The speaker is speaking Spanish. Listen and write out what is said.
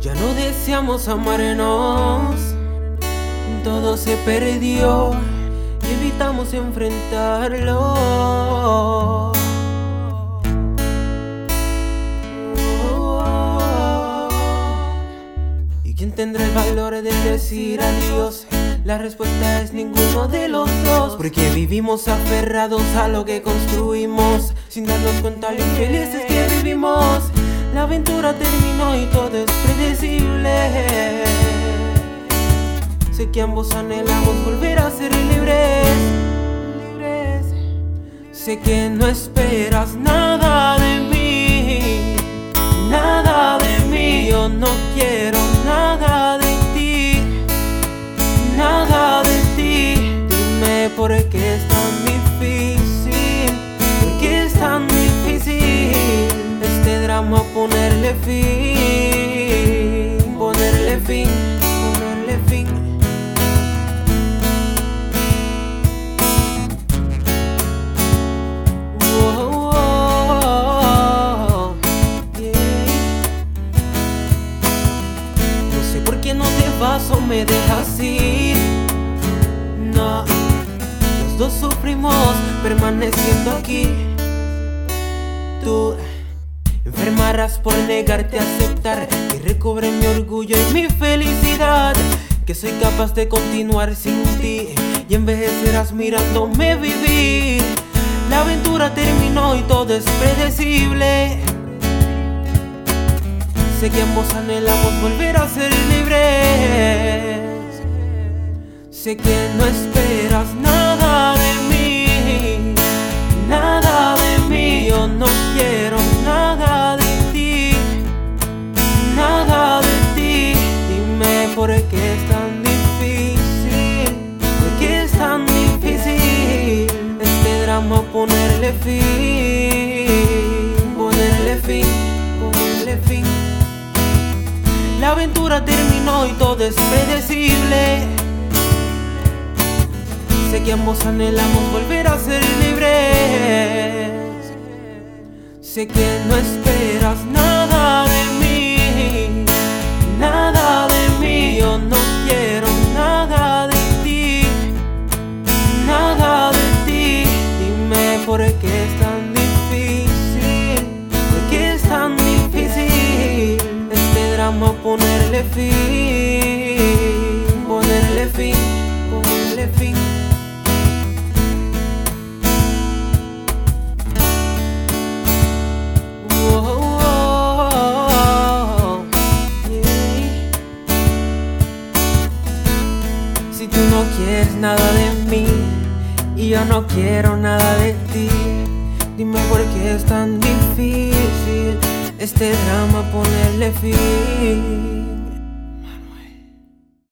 Ya no deseamos amarnos, todo se perdió y evitamos enfrentarlo. ¿Y quién tendrá el valor de decir adiós? La respuesta es ninguno de los dos Porque vivimos aferrados a lo que construimos Sin darnos cuenta lo infelices que vivimos La aventura terminó y todo es predecible. Sé que ambos anhelamos volver a ser libres. Sé que no esperas nada de mí. Nada de mí Yo no quiero nada de ti. Nada de ti. Dime por qué es fin Ponerle fin Ponerle fin Oh. No sé por qué no te vas o me dejas ir. No, los dos sufrimos permaneciendo aquí. Tú enfermarás por negarte a aceptar que recobre mi orgullo y mi felicidad. Que soy capaz de continuar sin ti y envejecerás mirándome vivir. La aventura terminó y todo es predecible. Sé que ambos anhelamos volver a ser libres. Sé que no esperas nada Terminó y todo es predecible. Sé que ambos anhelamos volver a ser libres. Sé que no esperas nada quieres nada de mí y yo no quiero nada de ti, dime por qué es tan difícil este drama ponerle fin.